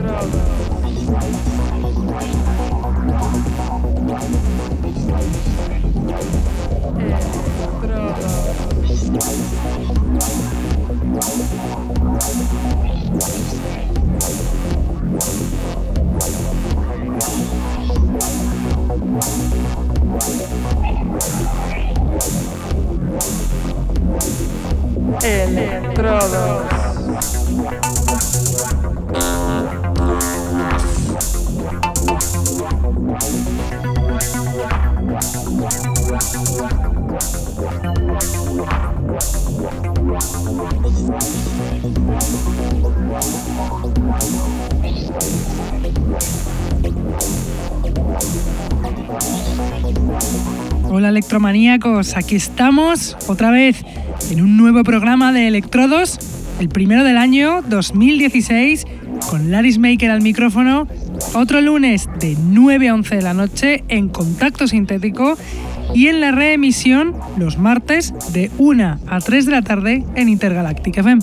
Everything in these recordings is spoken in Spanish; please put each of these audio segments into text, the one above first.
Estrada. Electrodos. Electromaníacos, aquí estamos otra vez en un nuevo programa de Electrodos, el primero del año 2016, con Laris Maker al micrófono. Otro lunes de 9 a 11 de la noche en Contacto Sintético y en la reemisión los martes de 1 a 3 de la tarde en Intergalactic FM.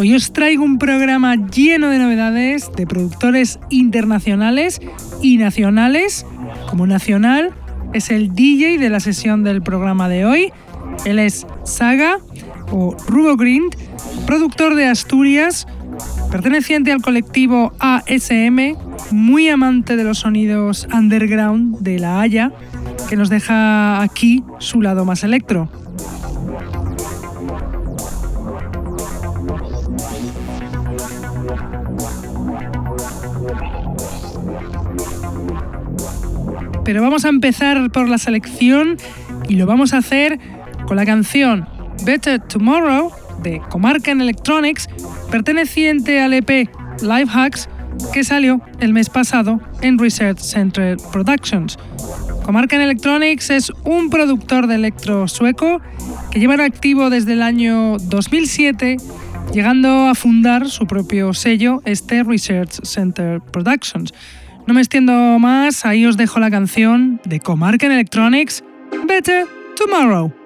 Hoy os traigo un programa lleno de novedades de productores internacionales y nacionales. Como nacional, es el DJ de la sesión del programa de hoy. Él es Saga o Rubo Grind, productor de Asturias, perteneciente al colectivo ASM, muy amante de los sonidos underground de La Haya, que nos deja aquí su lado más electro. Pero vamos a empezar por la selección y lo vamos a hacer con la canción Better Tomorrow de Comarcan Electronics, perteneciente al EP Live Hacks que salió el mes pasado en Research Center Productions. Comarcan Electronics es un productor de electro sueco que lleva en activo desde el año 2007, llegando a fundar su propio sello, este Research Center Productions. No me extiendo más, ahí os dejo la canción de Comarca Electronics, Better Tomorrow.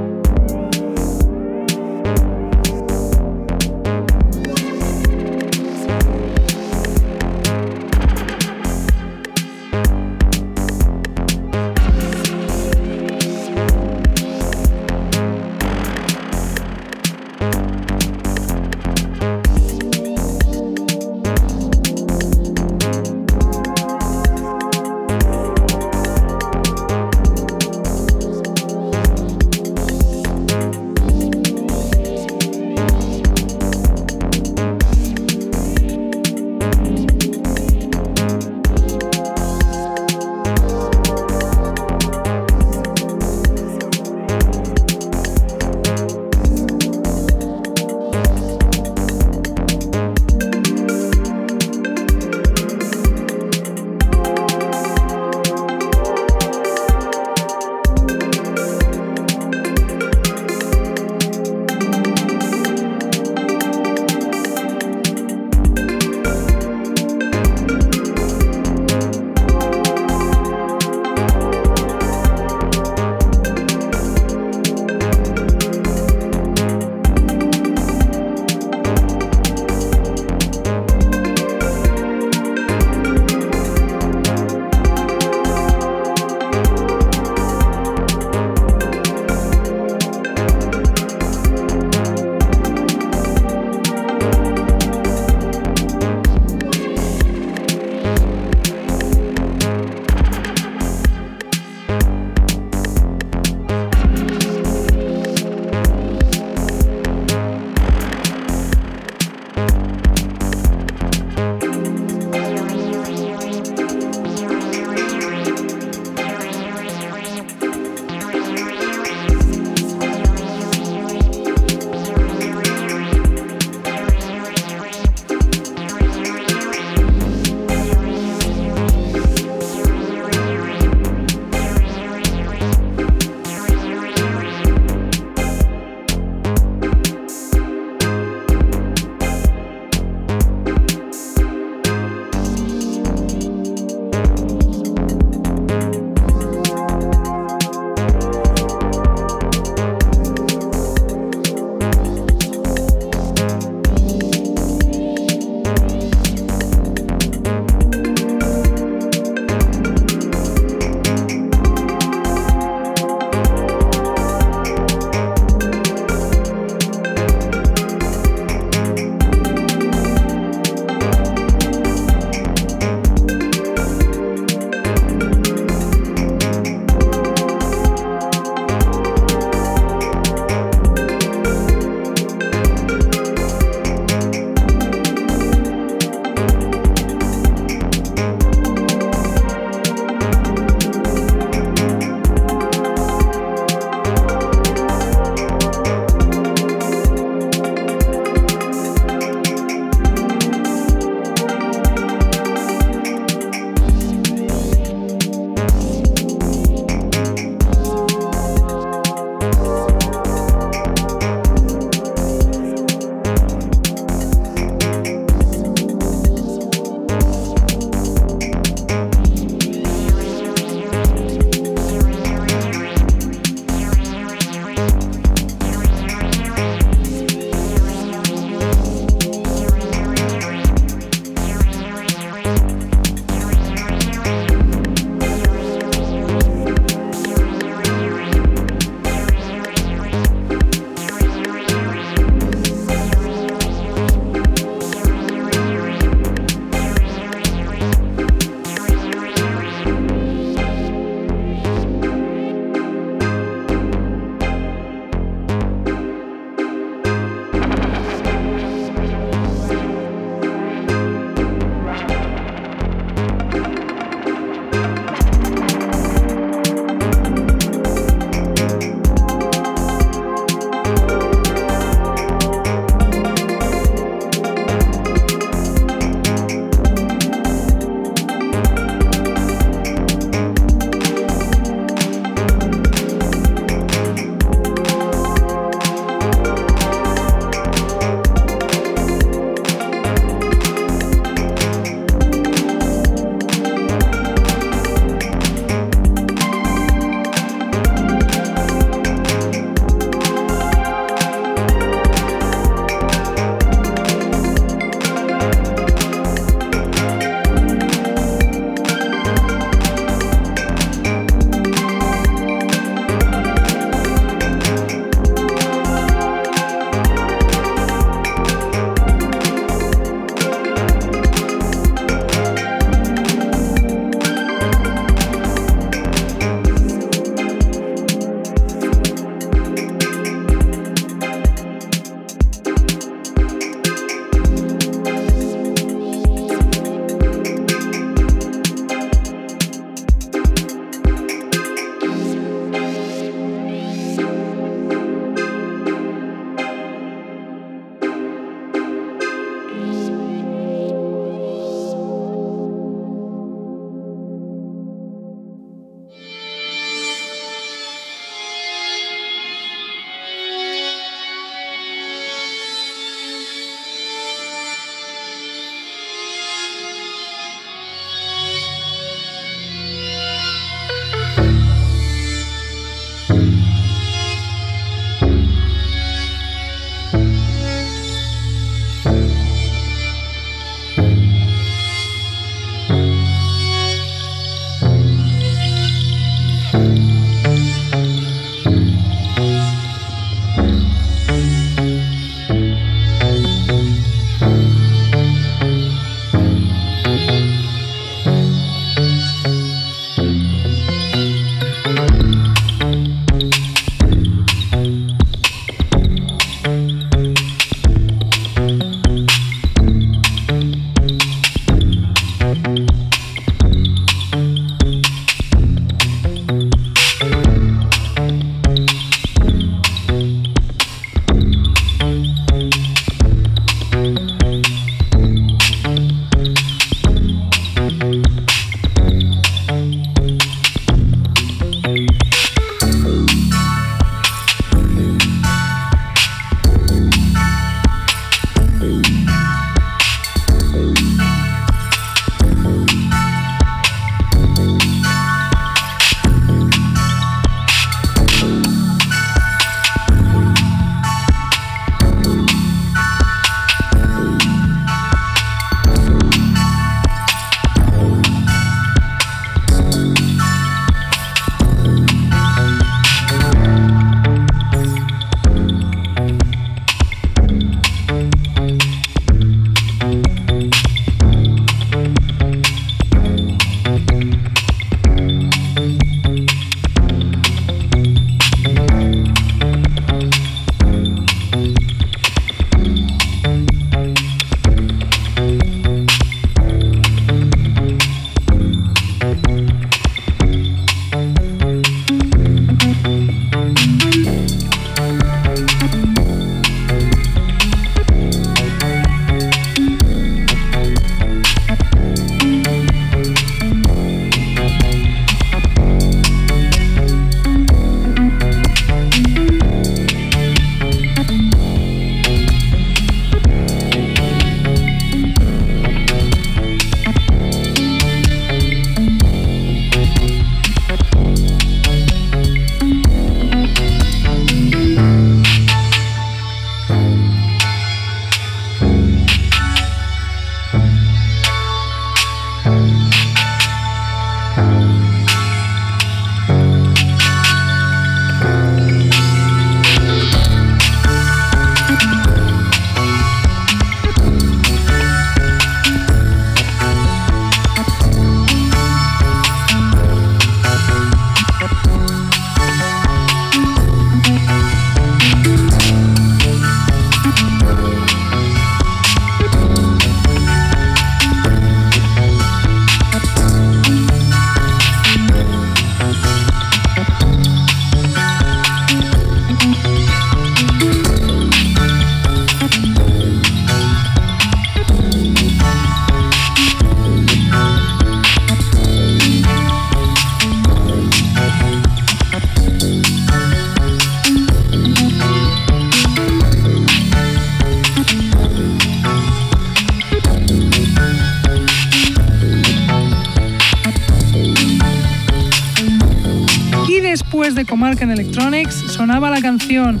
Comarcan Electronics sonaba la canción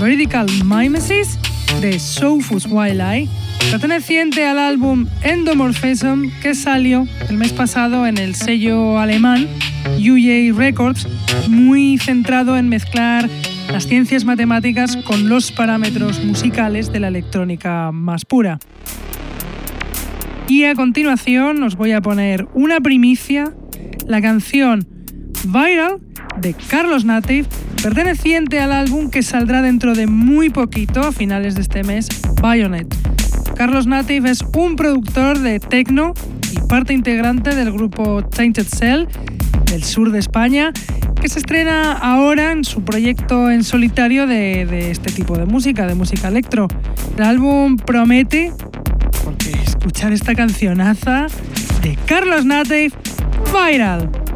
Veridical Mimesis de Sophus Wildlife, perteneciente al álbum Endomorphism que salió el mes pasado en el sello alemán UJ Records, muy centrado en mezclar las ciencias matemáticas con los parámetros musicales de la electrónica más pura. Y a continuación os voy a poner una primicia, la canción Viral de Carlos Native, perteneciente al álbum que saldrá dentro de muy poquito, a finales de este mes, Bayonet. Carlos Native es un productor de techno y parte integrante del grupo Tainted Cell del sur de España, que se estrena ahora en su proyecto en solitario de, este tipo de música, de música electro. El álbum promete porque escuchar esta cancionaza de Carlos Native, Viral.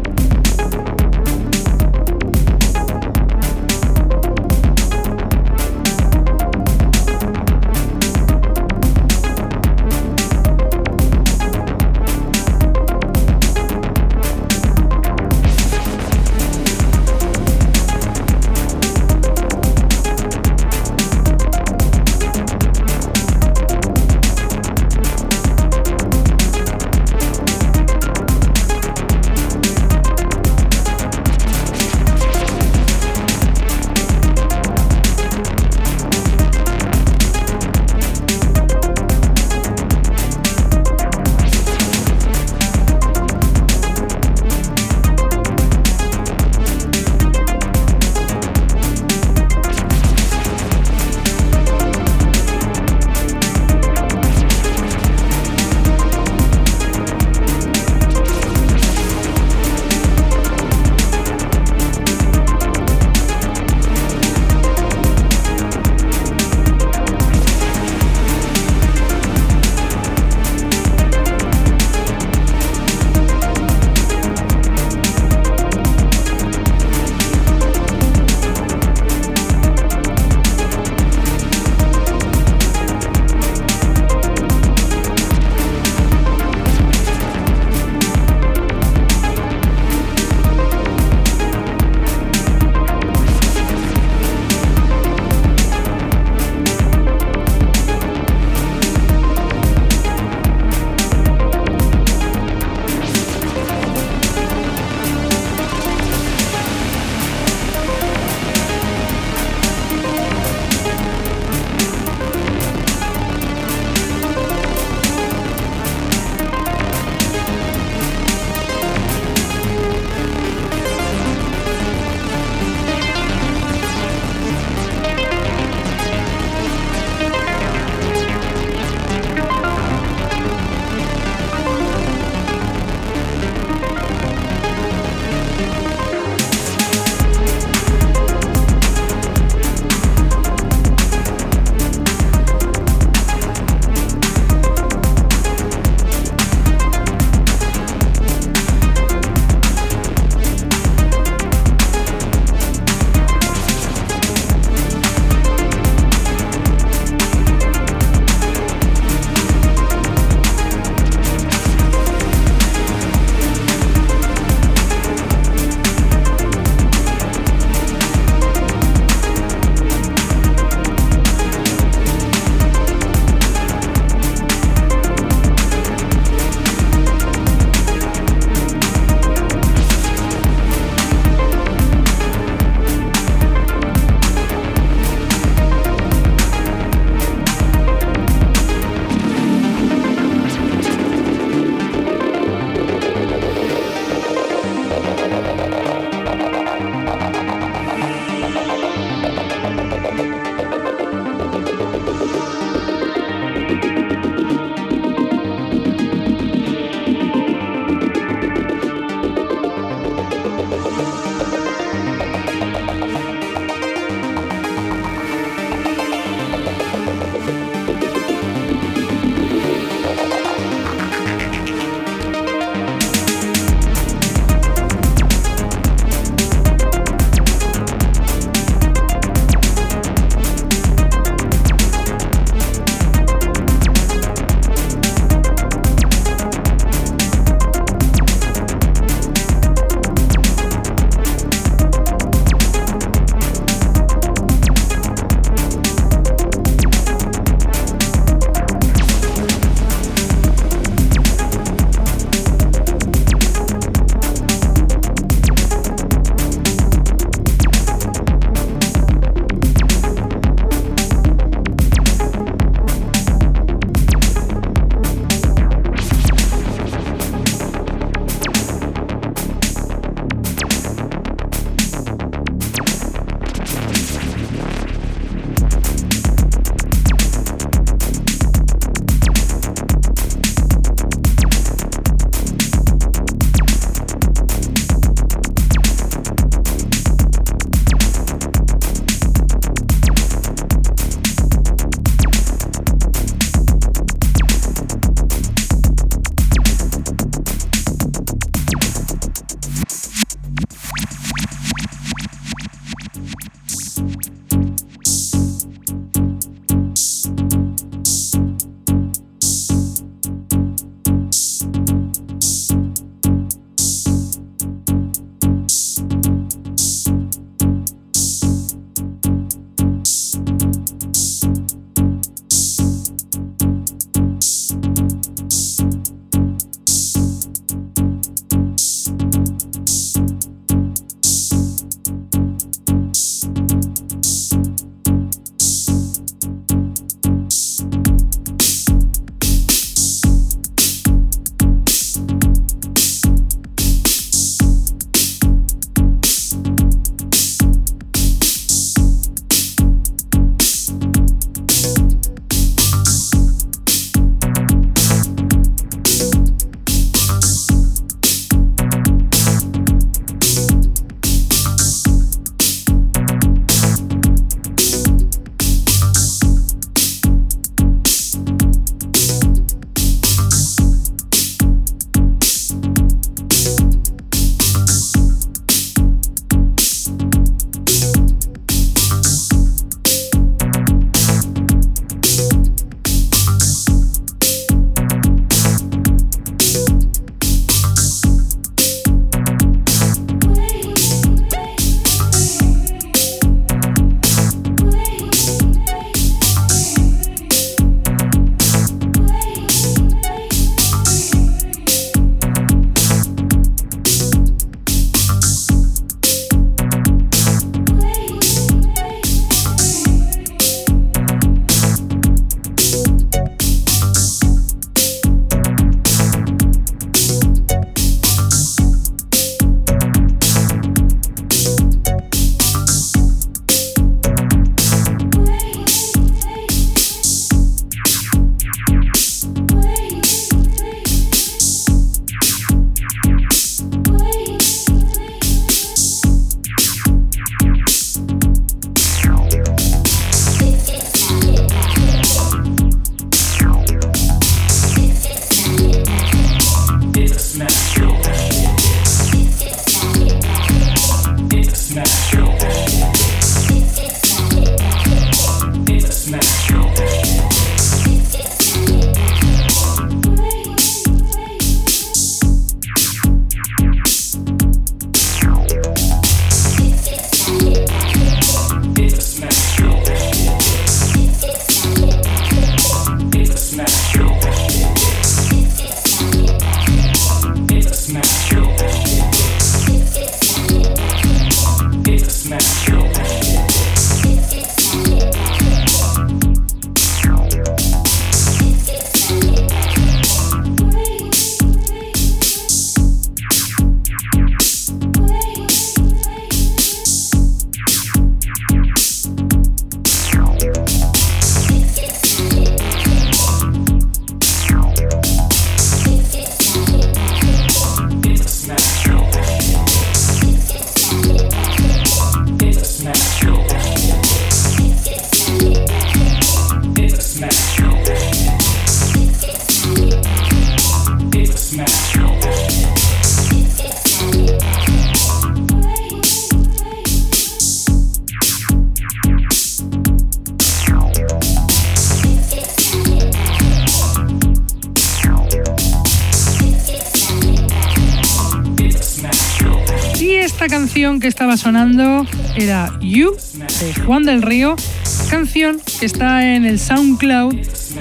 Que está en el SoundCloud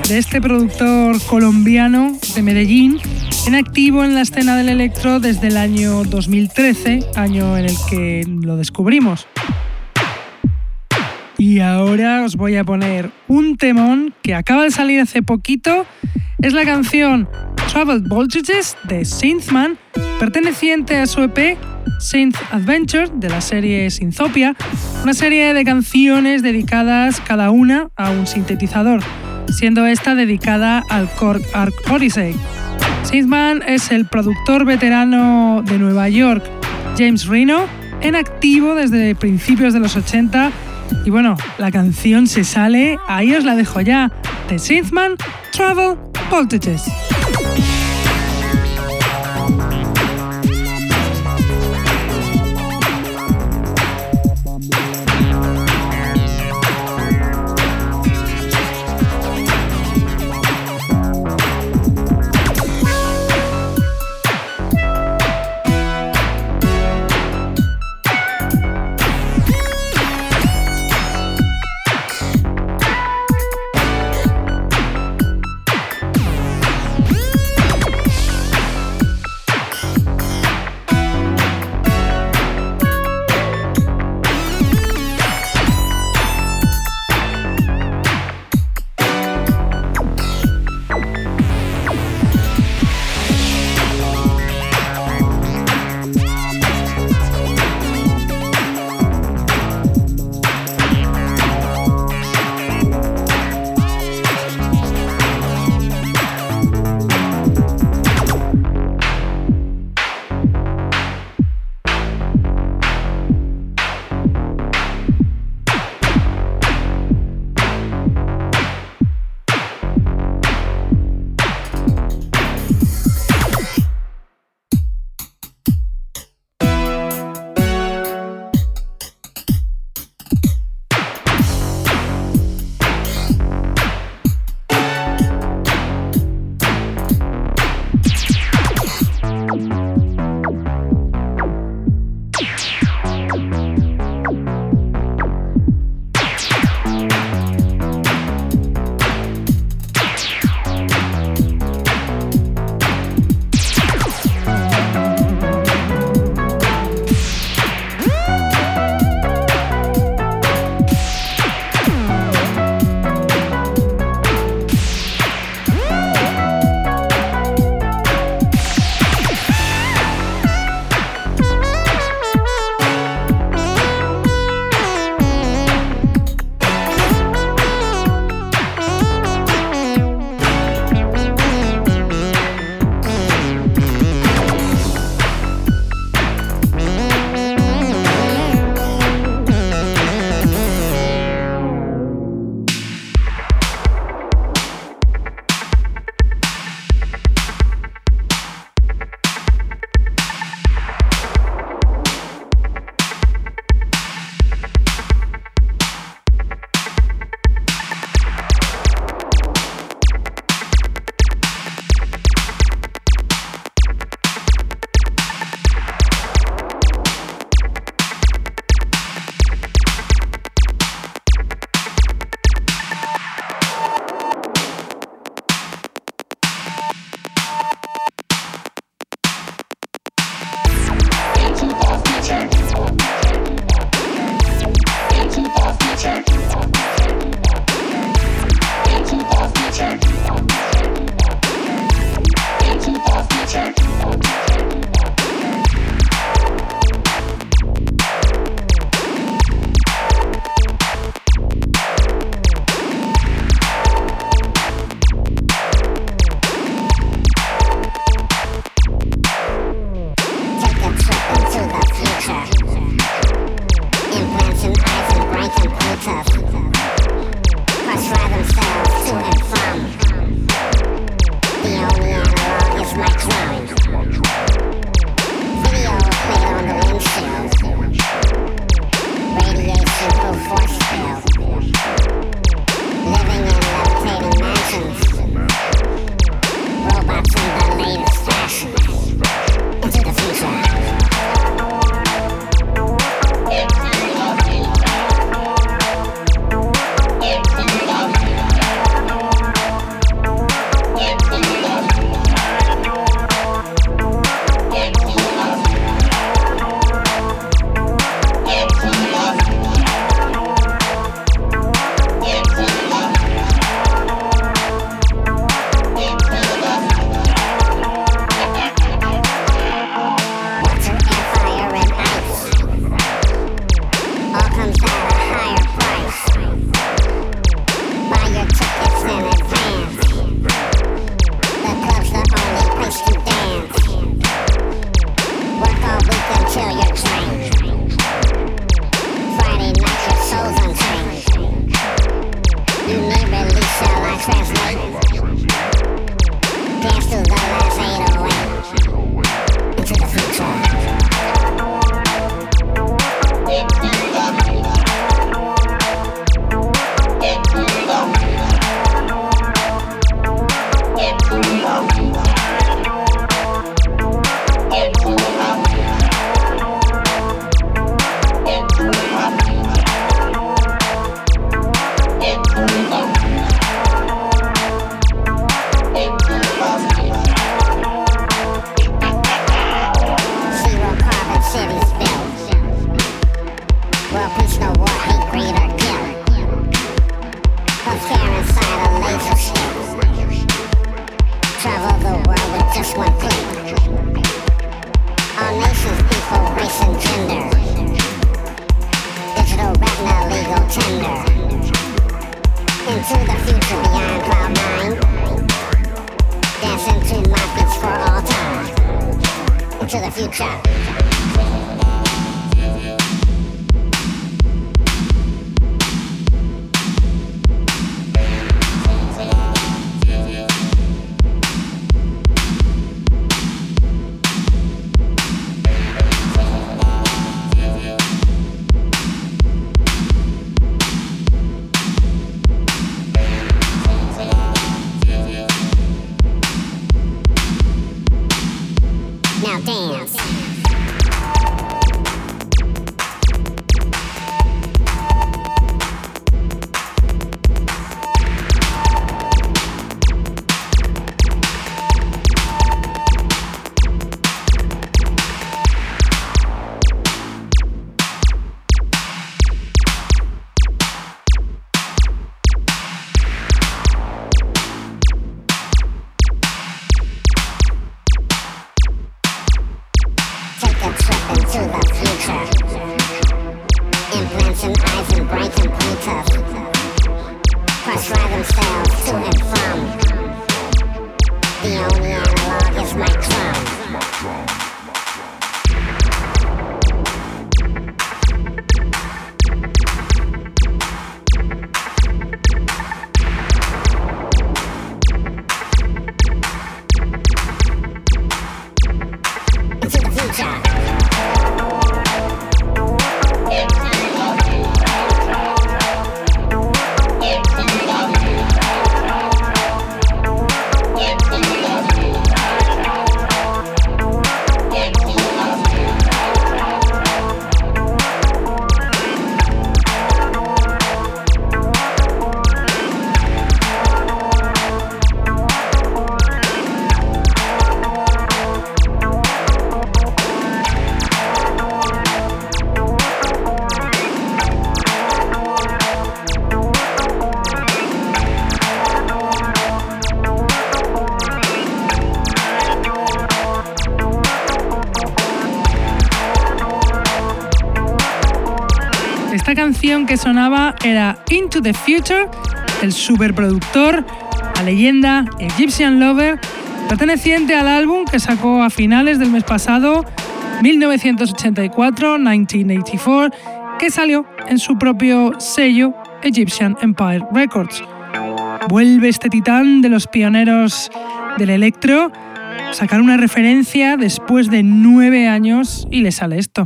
de este productor colombiano de Medellín, en activo en la escena del electro desde el año 2013, año en el que lo descubrimos. Y ahora os voy a poner un temón que acaba de salir hace poquito. Es la canción Travel Voltages de Synthman, perteneciente a su EP Synth Adventure de la serie Synthopia, una serie de canciones dedicadas cada una a un sintetizador, siendo esta dedicada al Korg Arc Odyssey. Synthman es el productor veterano de Nueva York, James Reno, en activo desde principios de los 80 y bueno, la canción se sale, ahí os la dejo ya, de Synthman Travel Voltages. Que sonaba era Into the Future, el superproductor, la leyenda Egyptian Lover, perteneciente al álbum que sacó a finales del mes pasado, 1984-1984, que salió en su propio sello Egyptian Empire Records. Vuelve este titán de los pioneros del electro, sacar una referencia después de nueve años y le sale esto.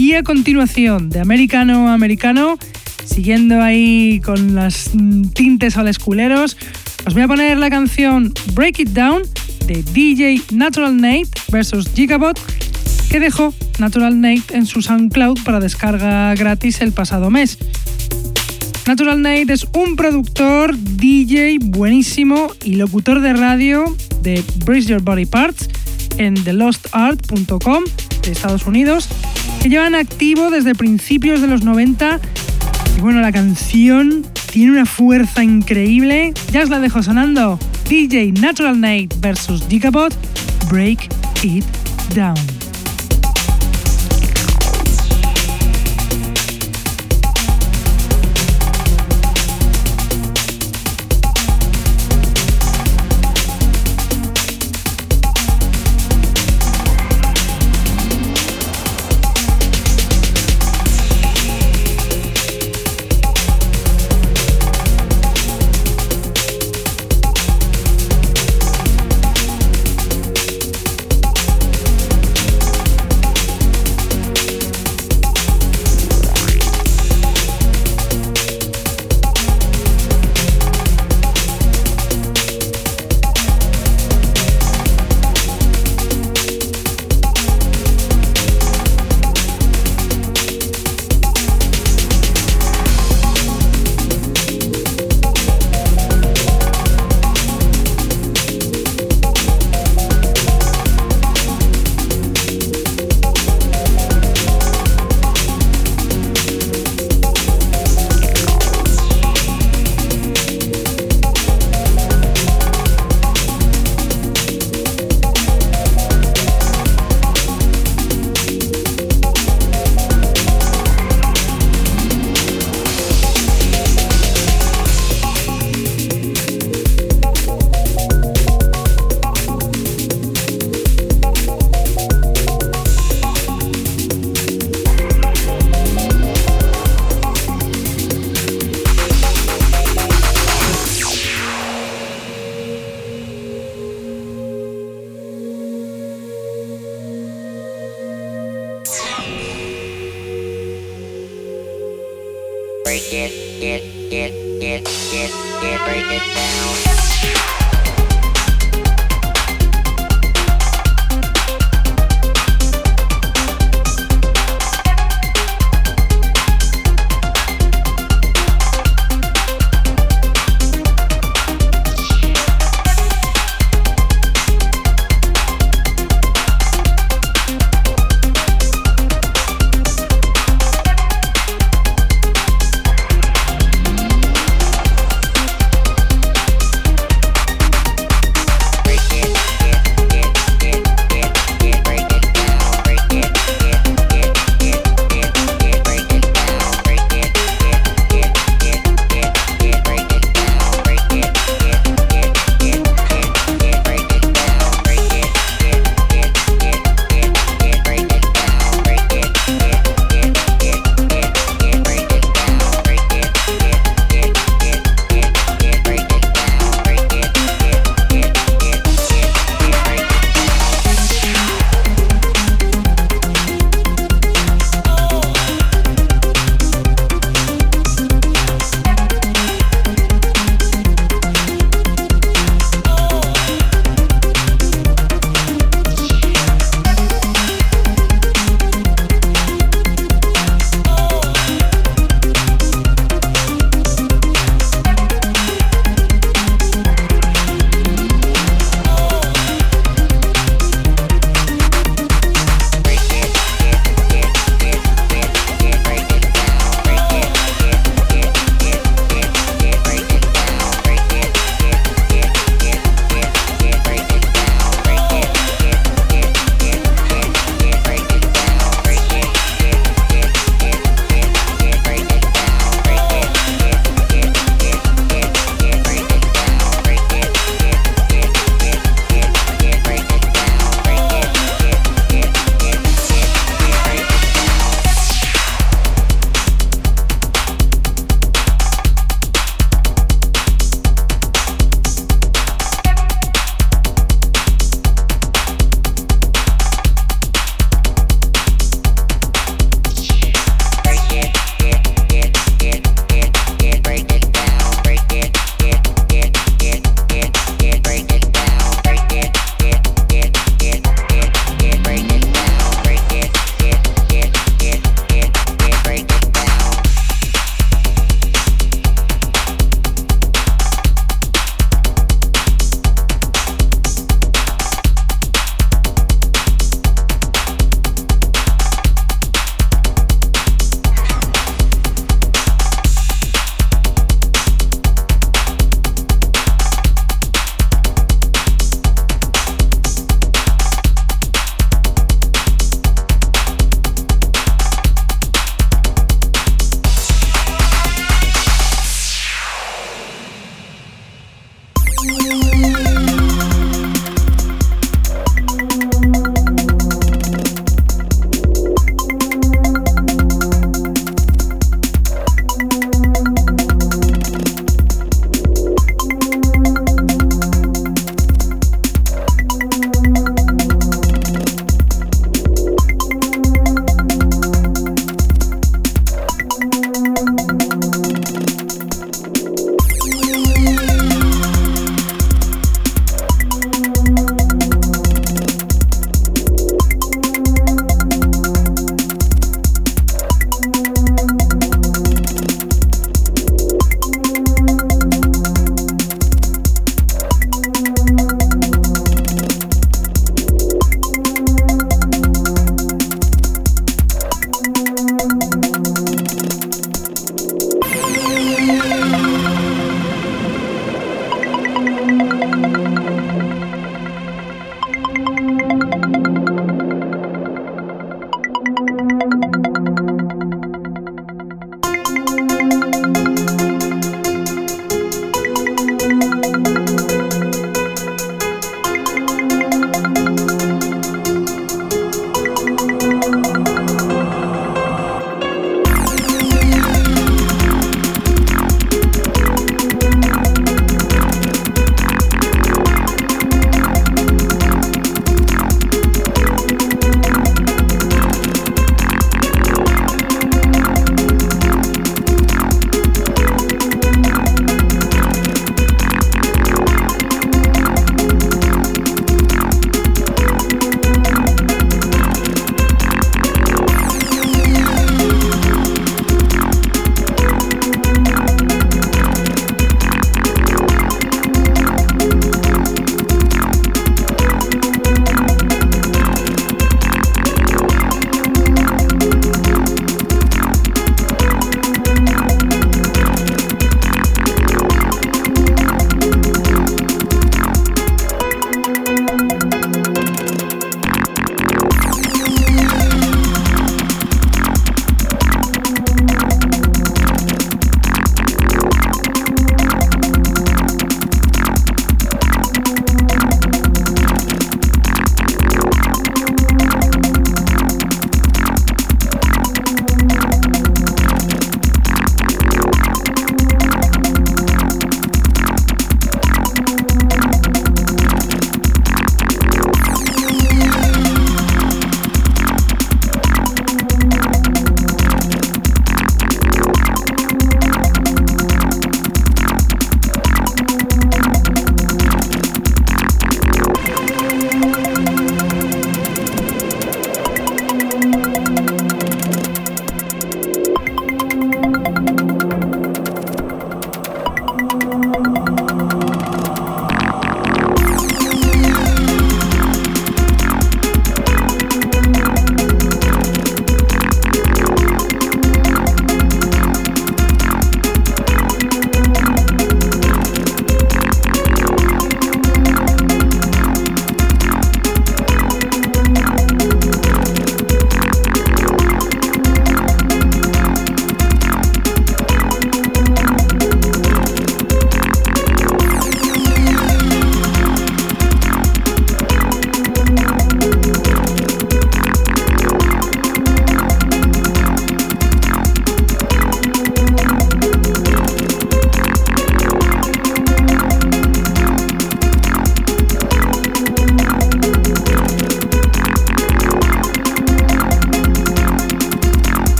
Y a continuación, de americano a americano, siguiendo ahí con las tintes a culeros, os voy a poner la canción Break It Down de DJ Natural Nate versus Gigabot, que dejó Natural Nate en su SoundCloud para descarga gratis el pasado mes. Natural Nate es un productor, DJ buenísimo y locutor de radio de Brace Your Body Parts en thelostart.com de Estados Unidos que llevan activo desde principios de los 90. Y bueno, la canción tiene una fuerza increíble. Ya os la dejo sonando. DJ Natural Night versus Gigabot, Break It Down.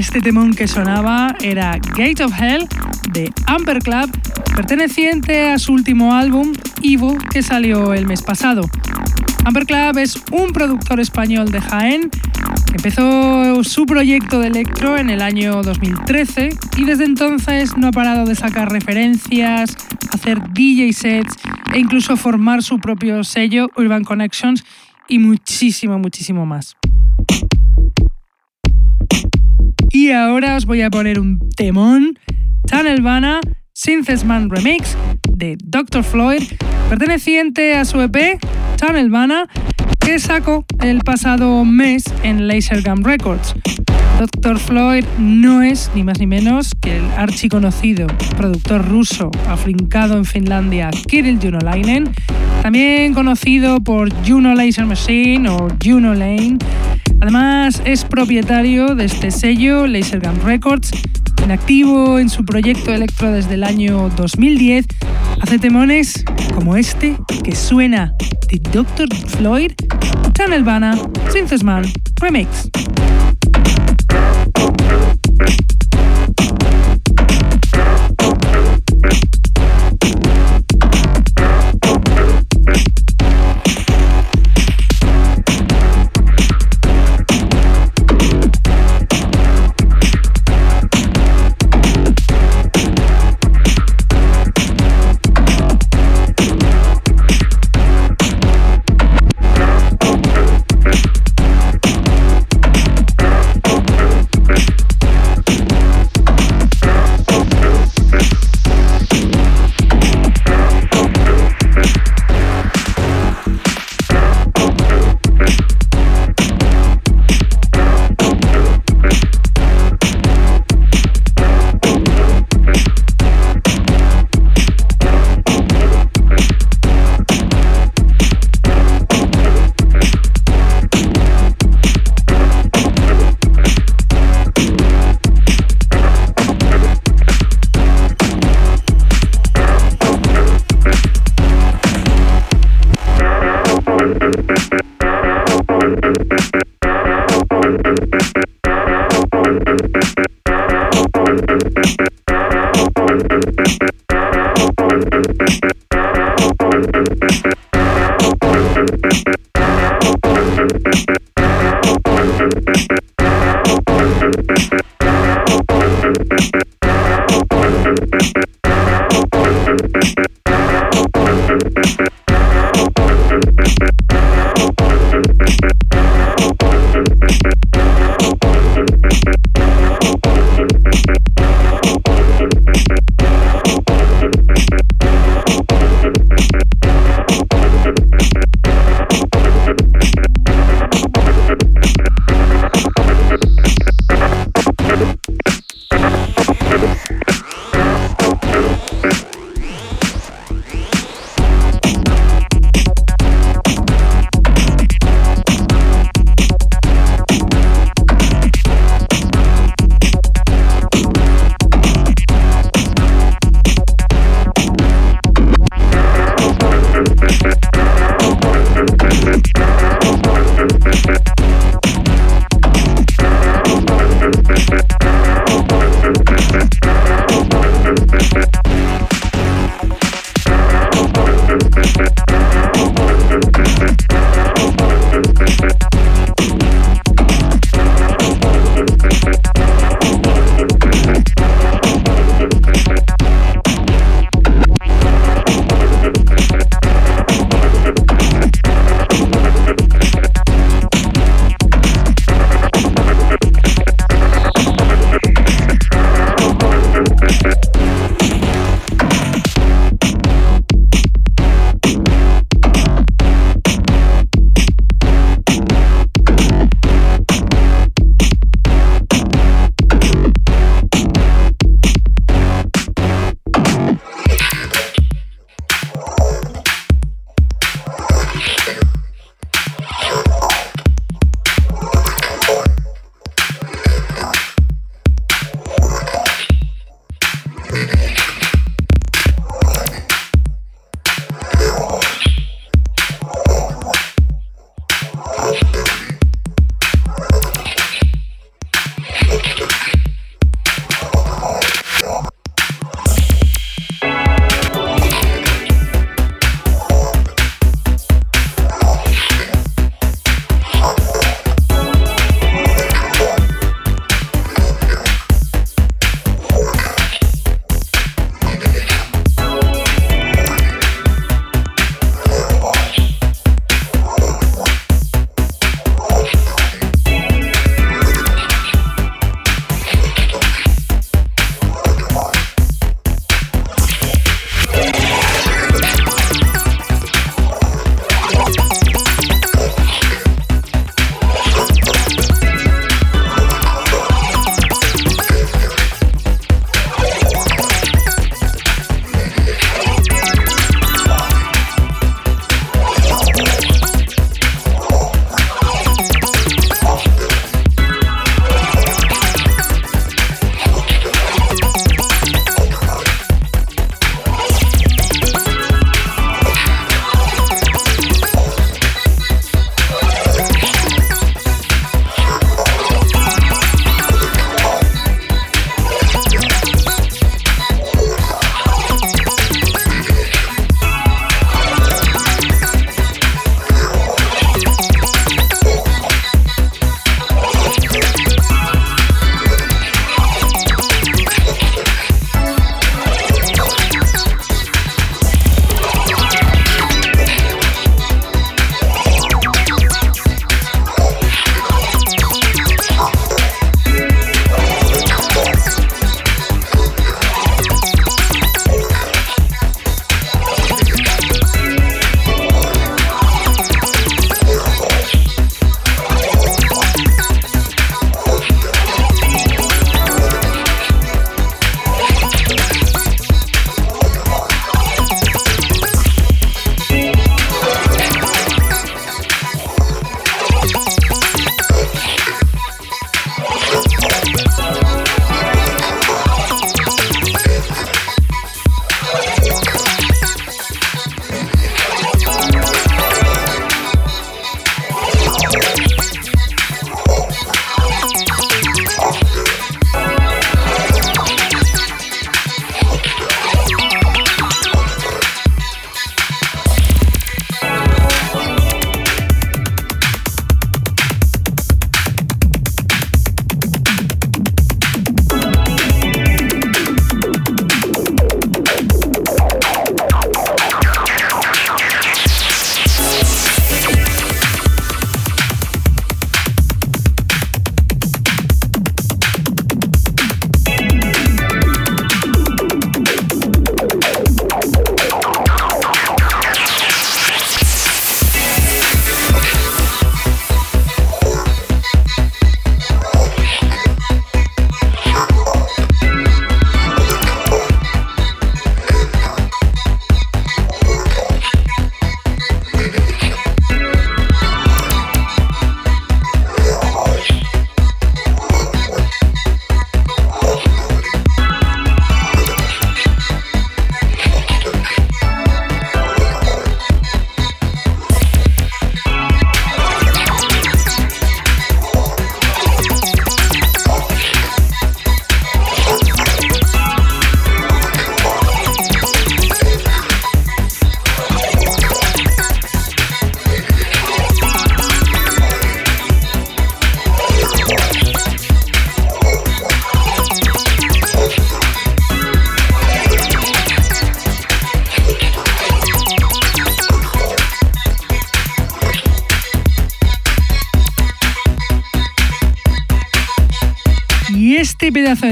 Este temón que sonaba era Gate of Hell de Amper Club, perteneciente a su último álbum, Evo, que salió el mes pasado. Amper Club es un productor español de Jaén Empezó su proyecto de electro en el año 2013 y desde entonces no ha parado de sacar referencias, hacer DJ sets e incluso formar su propio sello Urban Connections y muchísimo, muchísimo más. Y ahora os voy a poner un temón, Tunnelvana Synthesman Remix de Dr. Floyd, perteneciente a su EP Tunnelvana que sacó el pasado mes en Lasergun Records. Dr. Floyd no es ni más ni menos que el archiconocido productor ruso afincado en Finlandia Kirill Junolainen, también conocido por Juno Laser Machine o Juno Lane. Además es propietario de este sello Lasergun Records, en activo en su proyecto electro desde el año 2010, hace temones como este que suena de Dr. Floyd, Channel Bana, Synthesman, Remix.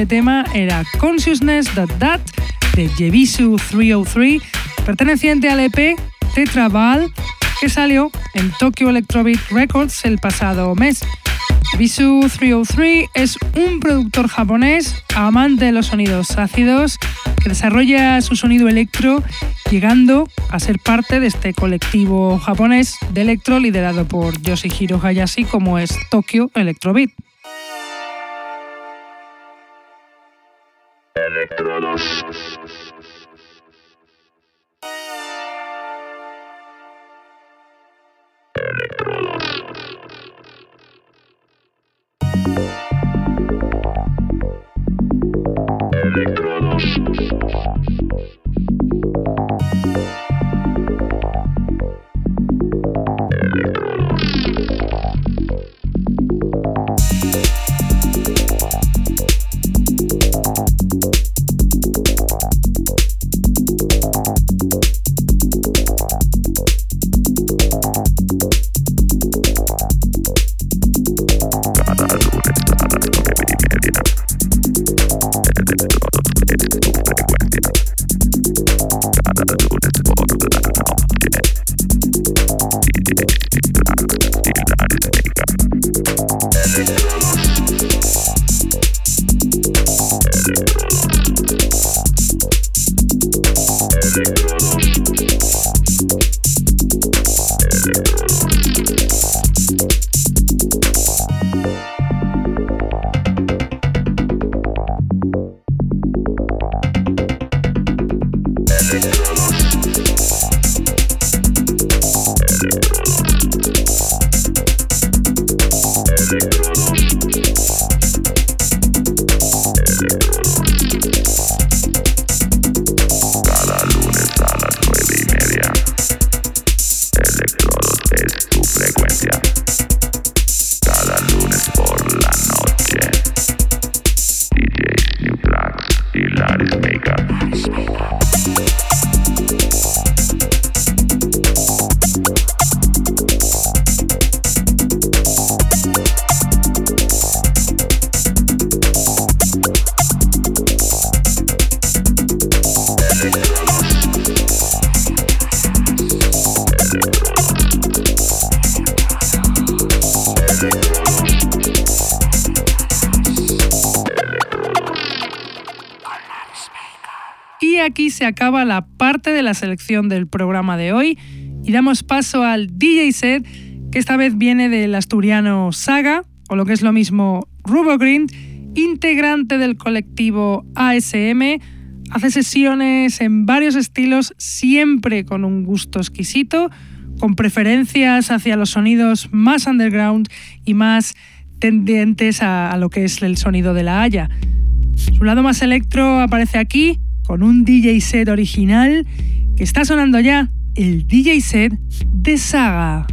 Tema era Consciousness That That de Jebisu 303, perteneciente al EP Tetraval que salió en Tokyo Electrobeat Records el pasado mes. Bisu 303 es un productor japonés amante de los sonidos ácidos que desarrolla su sonido electro llegando a ser parte de este colectivo japonés de electro liderado por Yoshihiro Hayashi como es Tokyo Electrobeat. Acaba la parte de la selección del programa de hoy y damos paso al DJ set, que esta vez viene del asturiano Saga, o lo que es lo mismo Rubo Green, integrante del colectivo ASM. Hace sesiones en varios estilos, siempre con un gusto exquisito, con preferencias hacia los sonidos más underground y más tendientes a, a lo que es el sonido de la Haya. Su lado más electro aparece aquí, con un DJ set original que está sonando ya, el DJ set de Saga.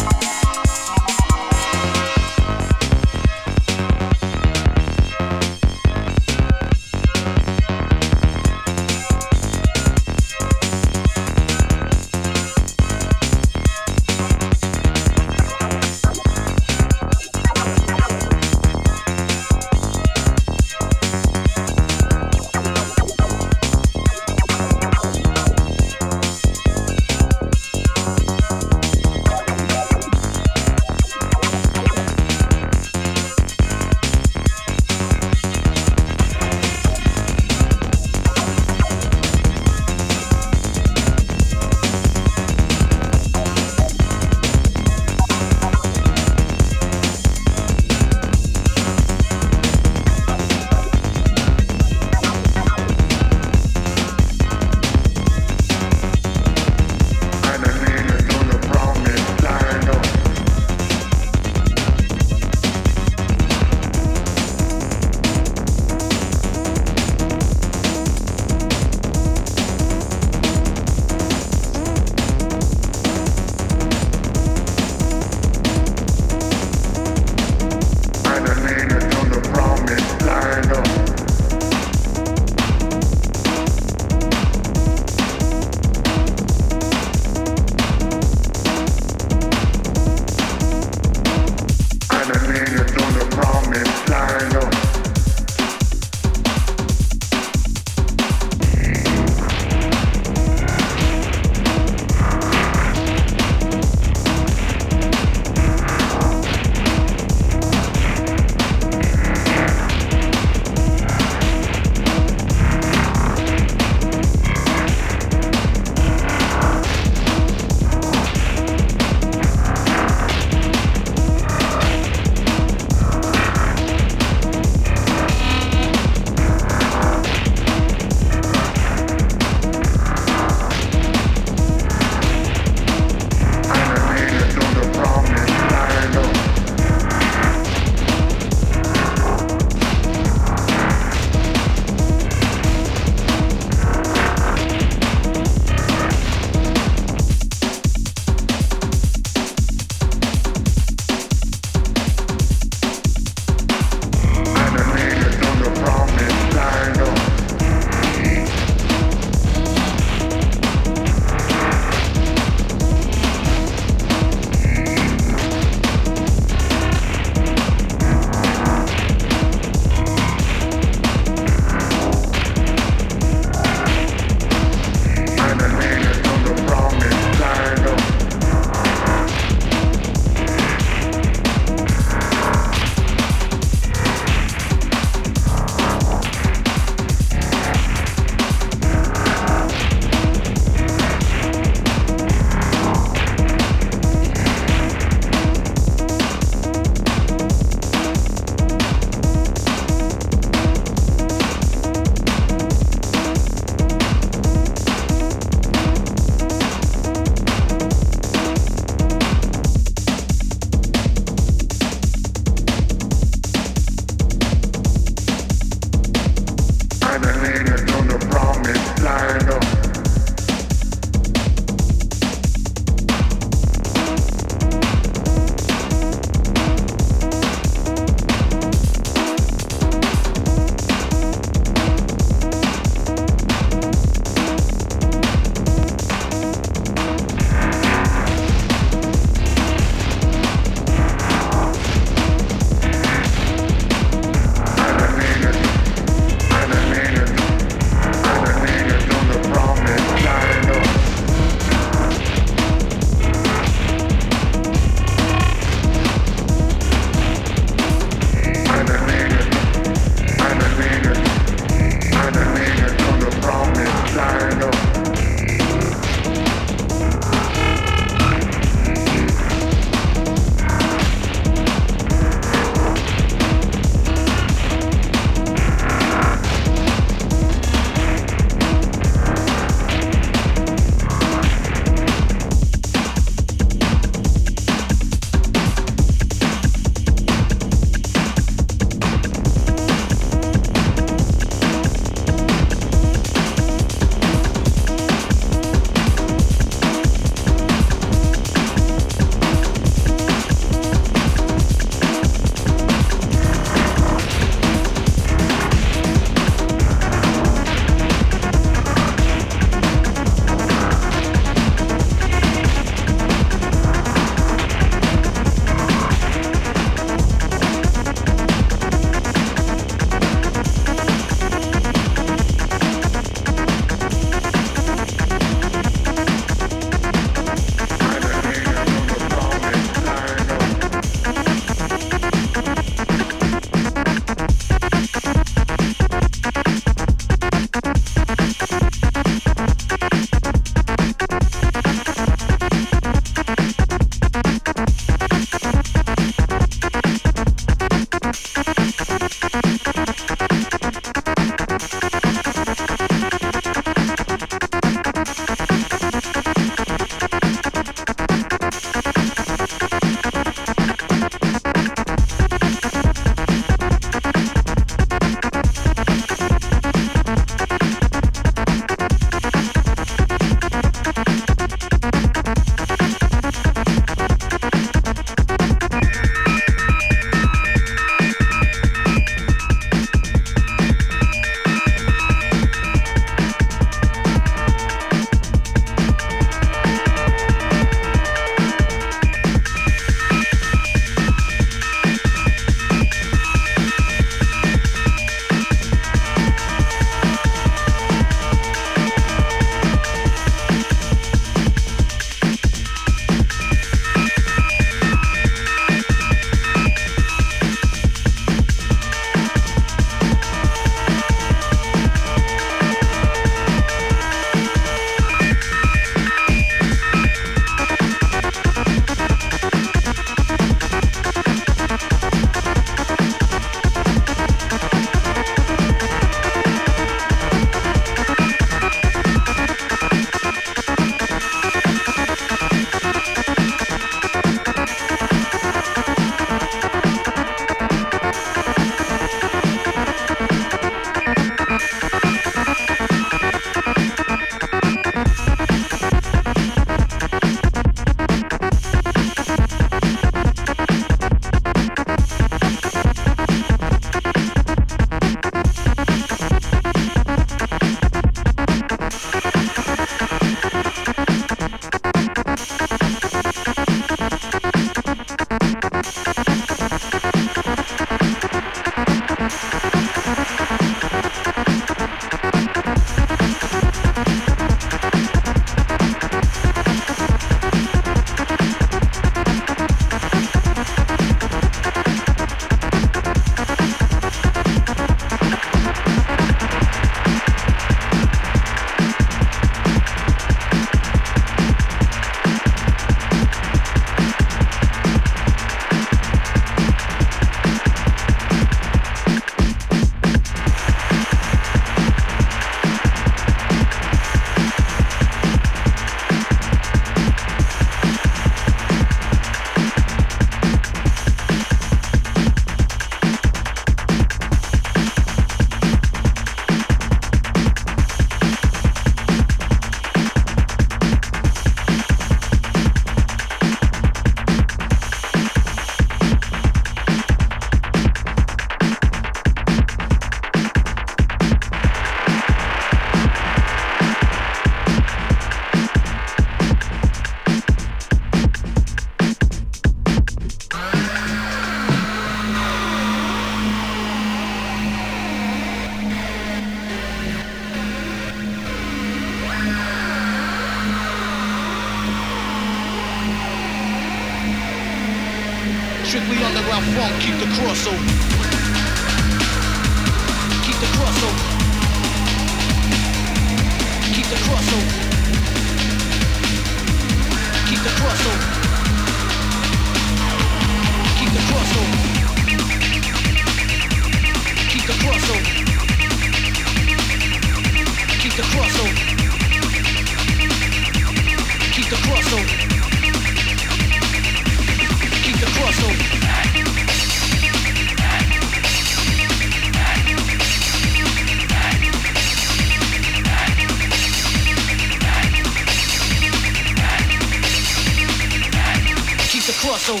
Keep the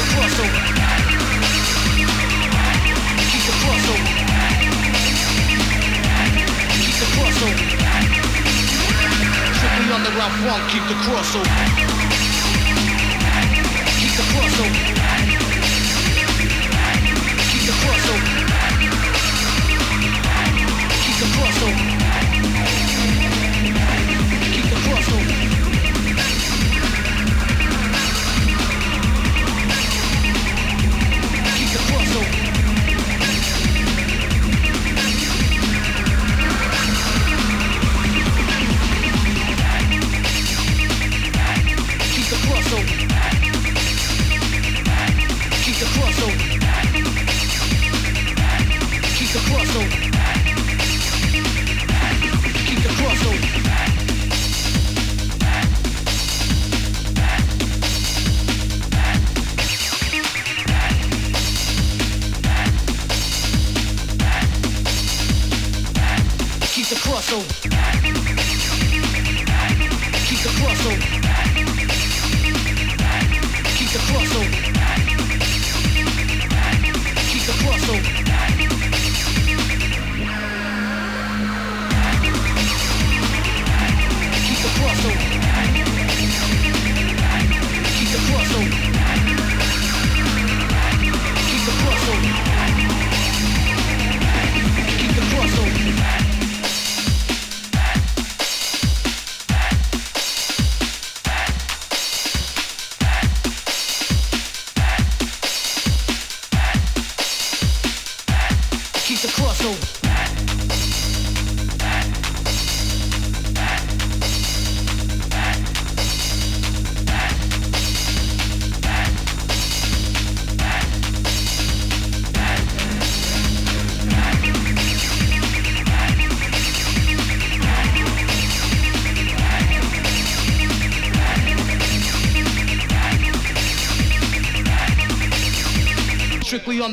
crossover. Keep the. Keep the crossover. Triple underground funk, keep the crossover. Keep the crossover.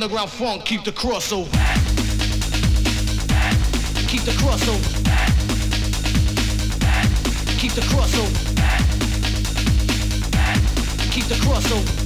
underground funk, keep the crossover. Keep the crossover. Keep the crossover. Keep the crossover.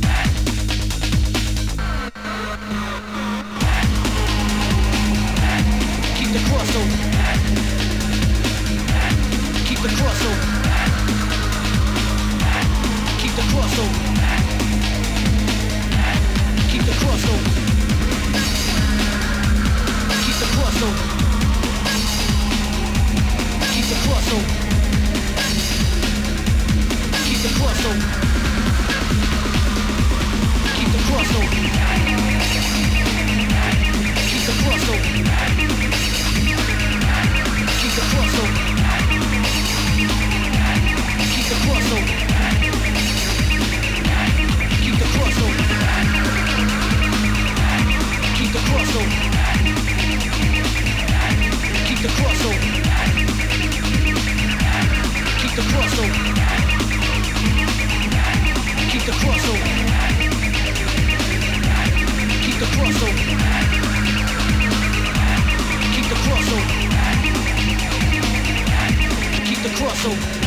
so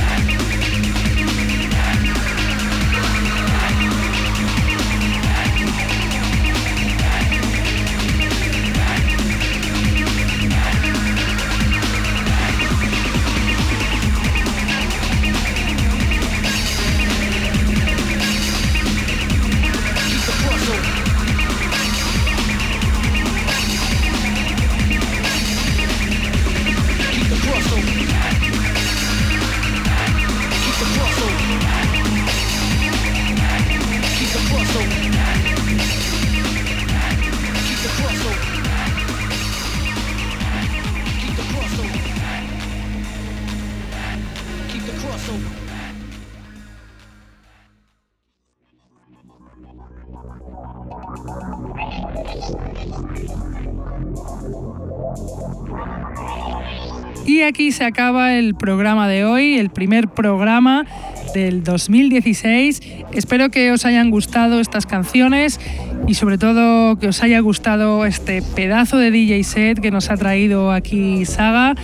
se acaba el programa de hoy, el primer programa del 2016. Espero que os hayan gustado estas canciones y sobre todo que os haya gustado este pedazo de DJ set que nos ha traído aquí Saga.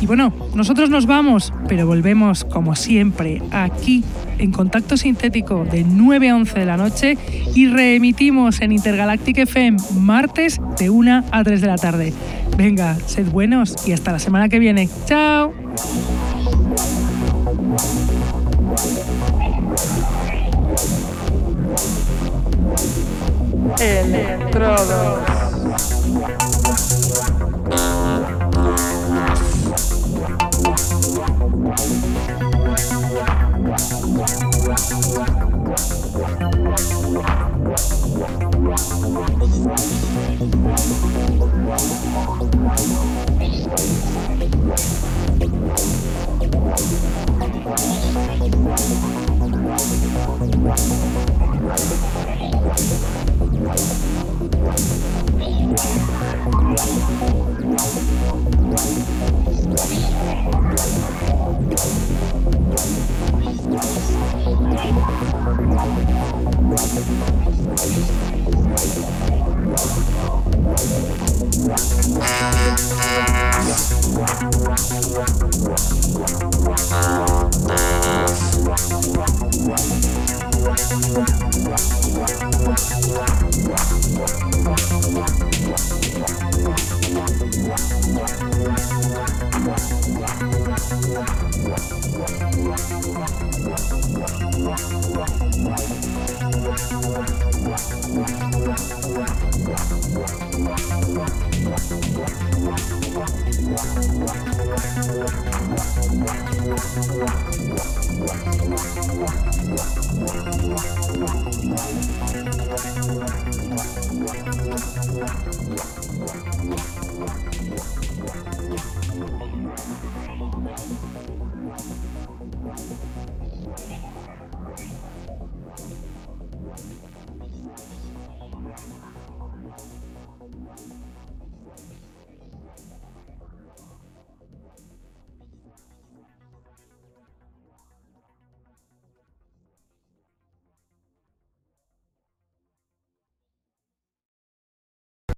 Y bueno, nosotros nos vamos, pero volvemos como siempre aquí en Contacto Sintético de 9 a 11 de la noche y reemitimos en Intergalactic FM martes de 1 a 3 de la tarde. Venga, sed buenos y hasta la semana que viene. ¡Chao! Electrodos.